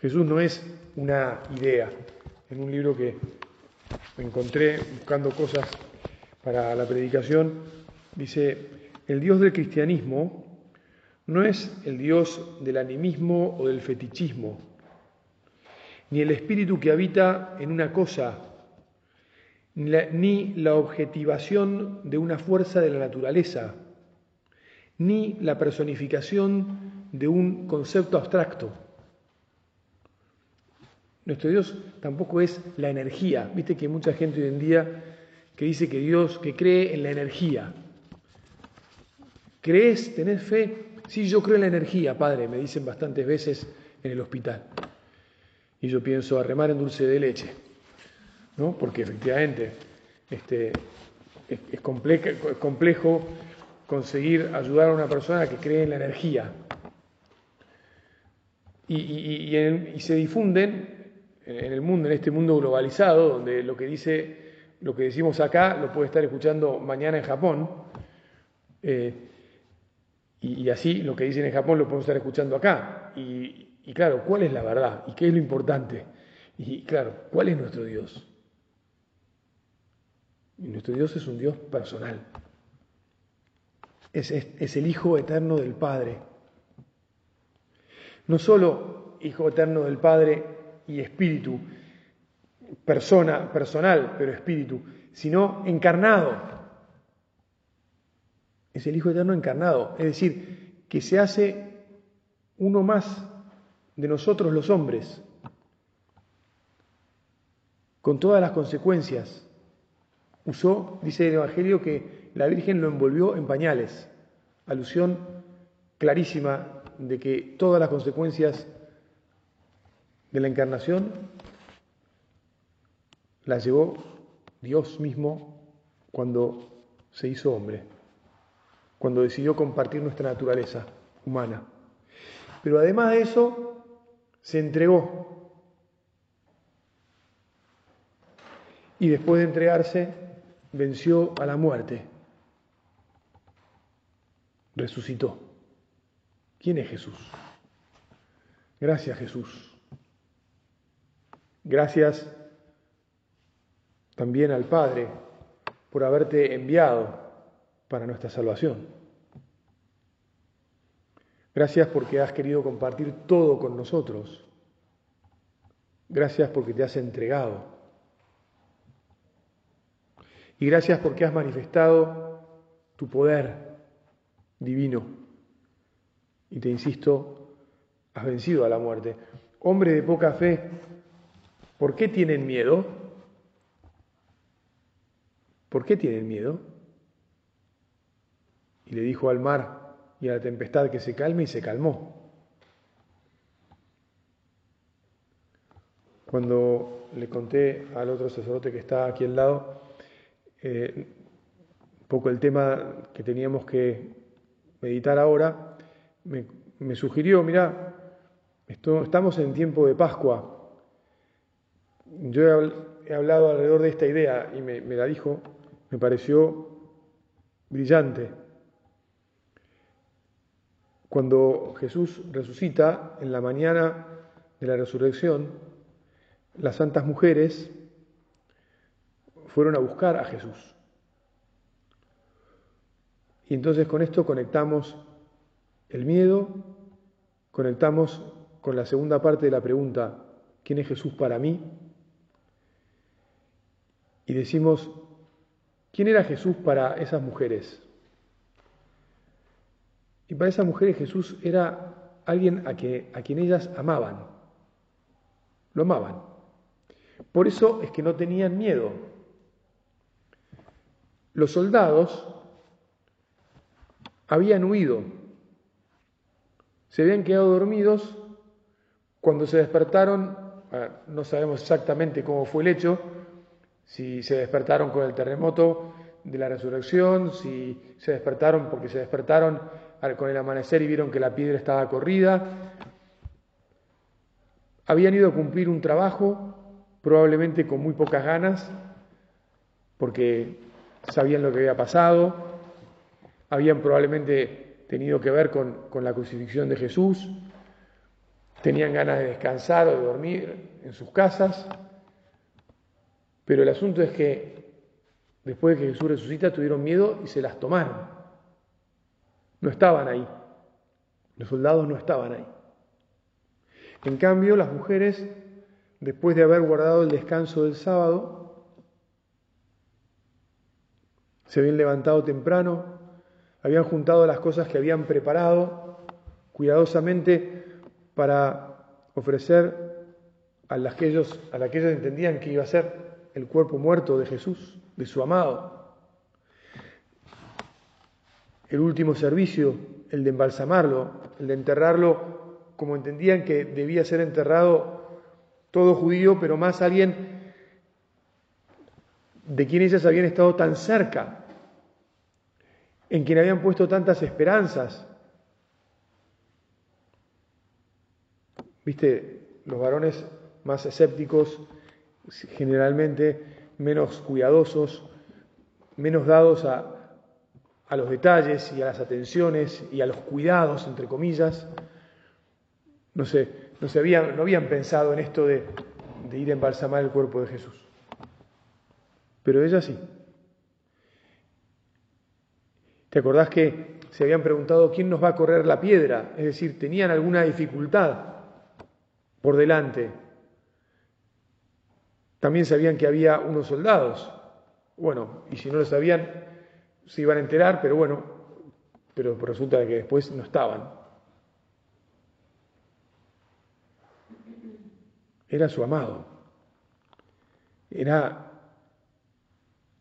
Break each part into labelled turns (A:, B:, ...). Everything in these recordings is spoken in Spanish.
A: Jesús no es una idea. En un libro que encontré buscando cosas para la predicación, dice, el Dios del cristianismo no es el Dios del animismo o del fetichismo, ni el espíritu que habita en una cosa, ni la, objetivación de una fuerza de la naturaleza, ni la personificación de un concepto abstracto. Nuestro Dios tampoco es la energía. Viste que hay mucha gente hoy en día que dice que Dios, que cree en la energía. ¿Crees? ¿Tenés fe? Sí, yo creo en la energía, Padre, me dicen bastantes veces en el hospital. Y yo pienso a remar en dulce de leche, ¿no? Porque efectivamente este, es, complejo, conseguir ayudar a una persona que cree en la energía. Y, se difunden en el mundo, en este mundo globalizado, donde lo que dice, lo que decimos acá, lo puede estar escuchando mañana en Japón. Eh, y, así lo que dicen en Japón lo podemos estar escuchando acá. Y, claro, ¿cuál es la verdad? ¿Y qué es lo importante? Y claro, ¿cuál es nuestro Dios? Y nuestro Dios es un Dios personal. Es, es, el Hijo eterno del Padre. No solo Hijo eterno del Padre y Espíritu, persona, personal, pero Espíritu, sino encarnado. Es el Hijo Eterno encarnado, es decir, que se hace uno más de nosotros los hombres, con todas las consecuencias. Usó, dice el Evangelio, que la Virgen lo envolvió en pañales, alusión clarísima de que todas las consecuencias de la encarnación las llevó Dios mismo cuando se hizo hombre cuando decidió compartir nuestra naturaleza humana. Pero además de eso, se entregó. Y después de entregarse, venció a la muerte. Resucitó. ¿Quién es Jesús? Gracias Jesús. Gracias también al Padre por haberte enviado para nuestra salvación. Gracias porque has querido compartir todo con nosotros. Gracias porque te has entregado. Y gracias porque has manifestado tu poder divino. Y te insisto, has vencido a la muerte. Hombre de poca fe, ¿por qué tienen miedo? ¿Por qué tienen miedo? y le dijo al mar y a la tempestad que se calme y se calmó. Cuando le conté al otro sacerdote que está aquí al lado, eh, un poco el tema que teníamos que meditar ahora, me, sugirió, mira, estamos en tiempo de Pascua. Yo he, hablado alrededor de esta idea y me la dijo, me pareció brillante. Cuando Jesús resucita en la mañana de la resurrección, las santas mujeres fueron a buscar a Jesús. Y entonces con esto conectamos el miedo, conectamos con la segunda parte de la pregunta, ¿quién es Jesús para mí? Y decimos, ¿quién era Jesús para esas mujeres? Y para esas mujeres Jesús era alguien a, que, a quien ellas amaban, lo amaban. Por eso es que no tenían miedo. Los soldados habían huido, se habían quedado dormidos, cuando se despertaron, ah, no sabemos exactamente cómo fue el hecho, si se despertaron con el terremoto de la resurrección, si se despertaron porque se despertaron con el amanecer y vieron que la piedra estaba corrida. Habían ido a cumplir un trabajo, probablemente con muy pocas ganas, porque sabían lo que había pasado, habían probablemente tenido que ver con, con la crucifixión de Jesús, tenían ganas de descansar o de dormir en sus casas, pero el asunto es que después de que Jesús resucita tuvieron miedo y se las tomaron. No estaban ahí. Los soldados no estaban ahí. En cambio, las mujeres, después de haber guardado el descanso del sábado, se habían levantado temprano, habían juntado las cosas que habían preparado cuidadosamente para ofrecer a las que ellos, a las que ellos entendían que iba a ser el cuerpo muerto de Jesús, de su amado. El último servicio, el de embalsamarlo, el de enterrarlo como entendían que debía ser enterrado todo judío, pero más alguien de quien ellas habían estado tan cerca, en quien habían puesto tantas esperanzas. Viste, los varones más escépticos, generalmente menos cuidadosos, menos dados a, los detalles y a las atenciones y a los cuidados, entre comillas, no, sé, no, se habían, no habían pensado en esto de, de ir a embalsamar el cuerpo de Jesús. Pero ella sí. ¿Te acordás que se habían preguntado quién nos va a correr la piedra? Es decir, tenían alguna dificultad por delante. También sabían que había unos soldados. Bueno, y si no lo sabían, se iban a enterar, pero bueno, pero resulta que después no estaban. era su amado. Era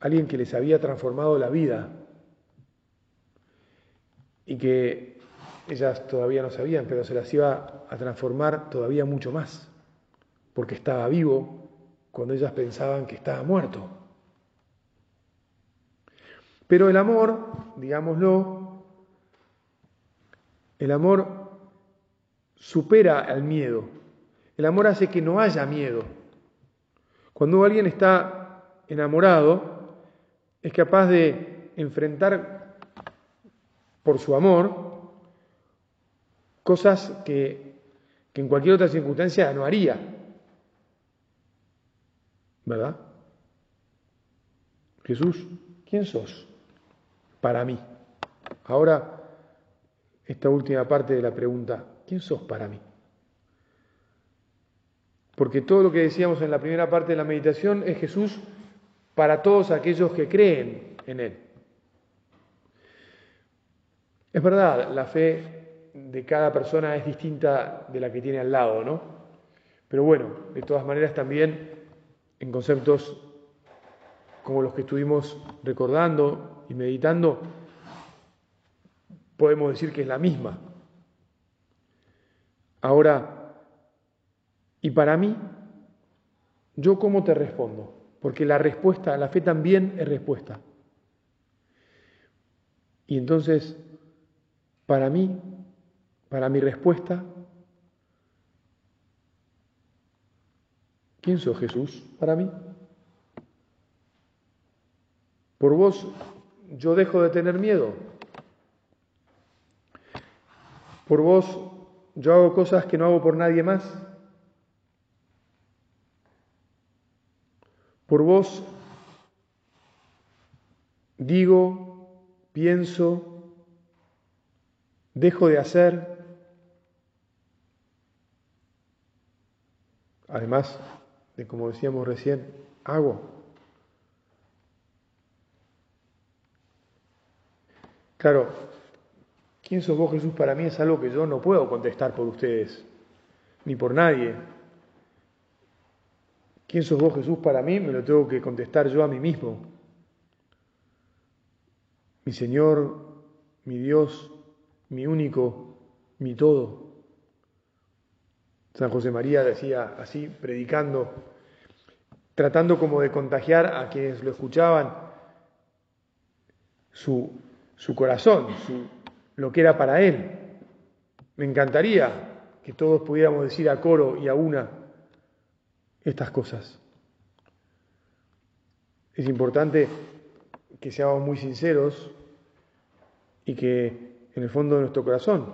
A: alguien que les había transformado la vida y que ellas todavía no sabían, pero se las iba a transformar todavía mucho más, porque estaba vivo cuando ellas pensaban que estaba muerto. Pero el amor, digámoslo, el amor supera al miedo. El amor hace que no haya miedo. Cuando alguien está enamorado, es capaz de enfrentar por su amor cosas que, en cualquier otra circunstancia no haría. ¿Verdad? Jesús, ¿quién sos para mí? Ahora, esta última parte de la pregunta, ¿quién sos para mí? Porque todo lo que decíamos en la primera parte de la meditación es Jesús para todos aquellos que creen en Él. Es verdad, la fe de cada persona es distinta de la que tiene al lado, ¿no? Pero bueno, de todas maneras también en conceptos como los que estuvimos recordando y meditando, podemos decir que es la misma. Ahora, y para mí, ¿yo cómo te respondo? Porque la respuesta, la fe también es respuesta. Y entonces, para mí, para mi respuesta, ¿quién sos Jesús para mí? Por vos yo dejo de tener miedo. Por vos yo hago cosas que no hago por nadie más. Por vos digo, pienso, dejo de hacer. Además de, como decíamos recién, hago. Claro, ¿quién sos vos Jesús para mí? Es algo que yo no puedo contestar por ustedes, ni por nadie. ¿Quién sos vos, Jesús, para mí? Me lo tengo que contestar yo a mí mismo. Mi Señor, mi Dios, mi único, mi todo. San José María decía así, predicando, tratando como de contagiar a quienes lo escuchaban su, su corazón, su, lo que era para él. Me encantaría que todos pudiéramos decir a coro y a una, estas cosas. Es importante que seamos muy sinceros y que en el fondo de nuestro corazón,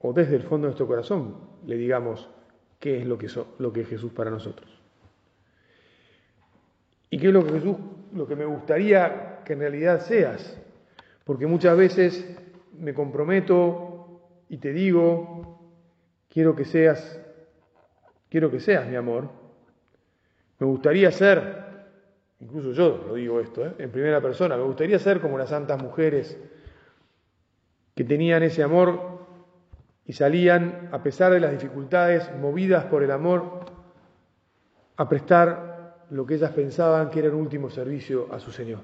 A: o desde el fondo de nuestro corazón, le digamos, qué es lo que, lo que es Jesús para nosotros. ¿Y qué es lo que Jesús, lo que me gustaría que en realidad seas? Porque muchas veces me comprometo y te digo, quiero que seas, quiero que seas mi amor. Me gustaría ser, incluso yo lo digo esto, ¿eh? en primera persona, me gustaría ser como las santas mujeres que tenían ese amor y salían, a pesar de las dificultades, movidas por el amor, a prestar lo que ellas pensaban que era el último servicio a su Señor.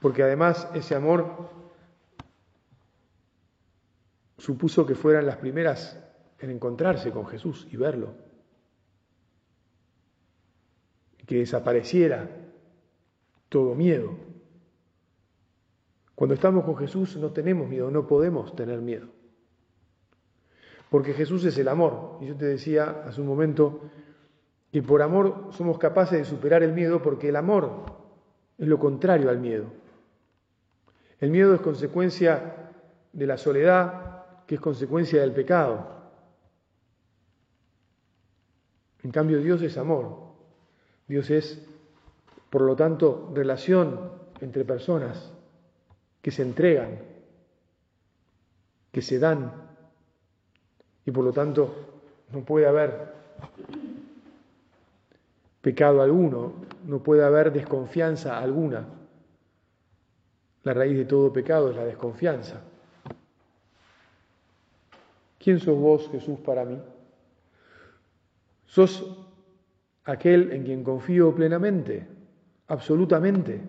A: Porque además ese amor supuso que fueran las primeras en encontrarse con Jesús y verlo. Que desapareciera todo miedo. Cuando estamos con Jesús no tenemos miedo, no podemos tener miedo. Porque Jesús es el amor. Y yo te decía hace un momento que por amor somos capaces de superar el miedo porque el amor es lo contrario al miedo. El miedo es consecuencia de la soledad, que es consecuencia del pecado. En cambio, Dios es amor. Dios es, por lo tanto, relación entre personas que se entregan, que se dan, y por lo tanto no puede haber pecado alguno, no puede haber desconfianza alguna. La raíz de todo pecado es la desconfianza. ¿Quién sos vos, Jesús, para mí? Sos aquel en quien confío plenamente, absolutamente.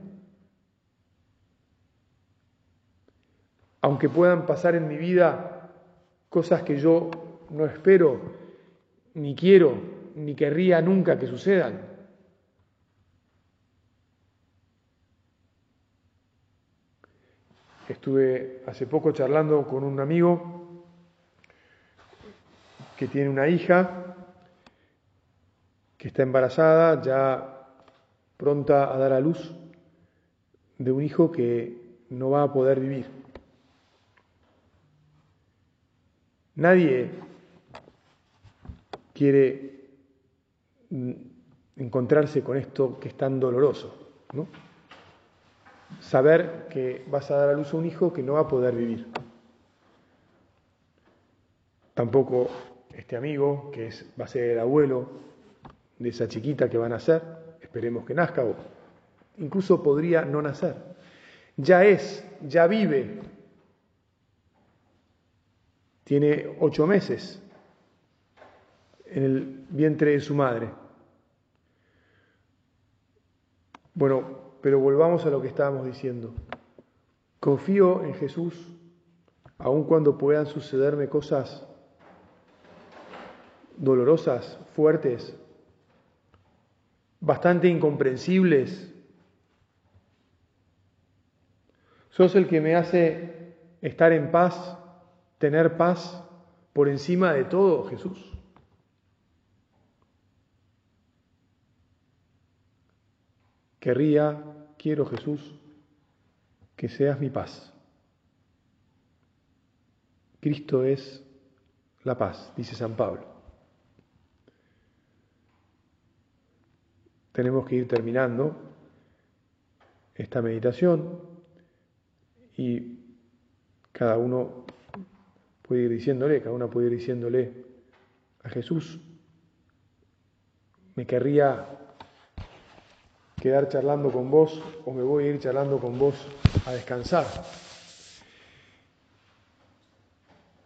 A: Aunque puedan pasar en mi vida cosas que yo no espero, ni quiero, ni querría nunca que sucedan. Estuve hace poco charlando con un amigo que tiene una hija que está embarazada, ya pronta a dar a luz de un hijo que no va a poder vivir. Nadie quiere encontrarse con esto que es tan doloroso, ¿no? Saber que vas a dar a luz a un hijo que no va a poder vivir. Tampoco este amigo, que es, va a ser el abuelo de esa chiquita que va a nacer, esperemos que nazca, o incluso podría no nacer. Ya es, ya vive, tiene ocho meses en el vientre de su madre. Bueno, pero volvamos a lo que estábamos diciendo. Confío en Jesús, aun cuando puedan sucederme cosas dolorosas, fuertes, bastante incomprensibles. Sos el que me hace estar en paz, tener paz por encima de todo, Jesús. Querría, quiero Jesús, que seas mi paz. Cristo es la paz, dice San Pablo. tenemos que ir terminando esta meditación y cada uno ir diciéndole, cada una puede ir diciéndole a Jesús, me querría quedar charlando con vos o me voy a ir charlando con vos a descansar.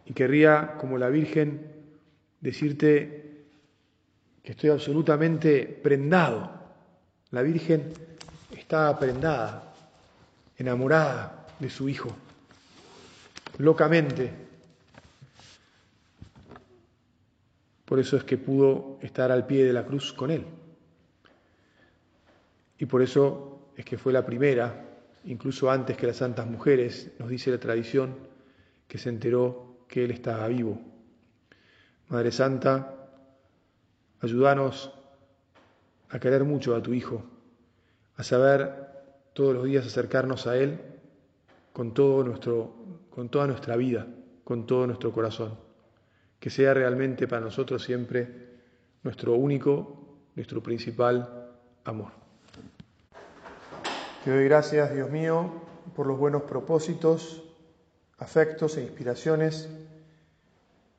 A: Y querría, como la Virgen, decirte que estoy absolutamente prendado la Virgen está prendada, enamorada de su Hijo, locamente. Por eso es que pudo estar al pie de la cruz con Él. Y por eso es que fue la primera, incluso antes que las santas mujeres, nos dice la tradición, que se enteró que Él estaba vivo. Madre Santa, ayúdanos a querer mucho a tu Hijo, a saber todos los días acercarnos a Él con, todo nuestro, con toda nuestra vida, con todo nuestro corazón, que sea realmente para nosotros siempre nuestro único, nuestro principal amor. Te doy gracias, Dios mío, por los buenos propósitos, afectos e inspiraciones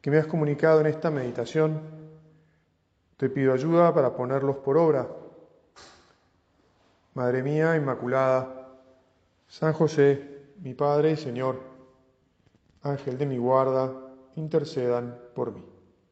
A: que me has comunicado en esta meditación. Te pido ayuda para ponerlos por obra. Madre mía Inmaculada, San José, mi Padre y Señor, Ángel de mi guarda, intercedan por mí.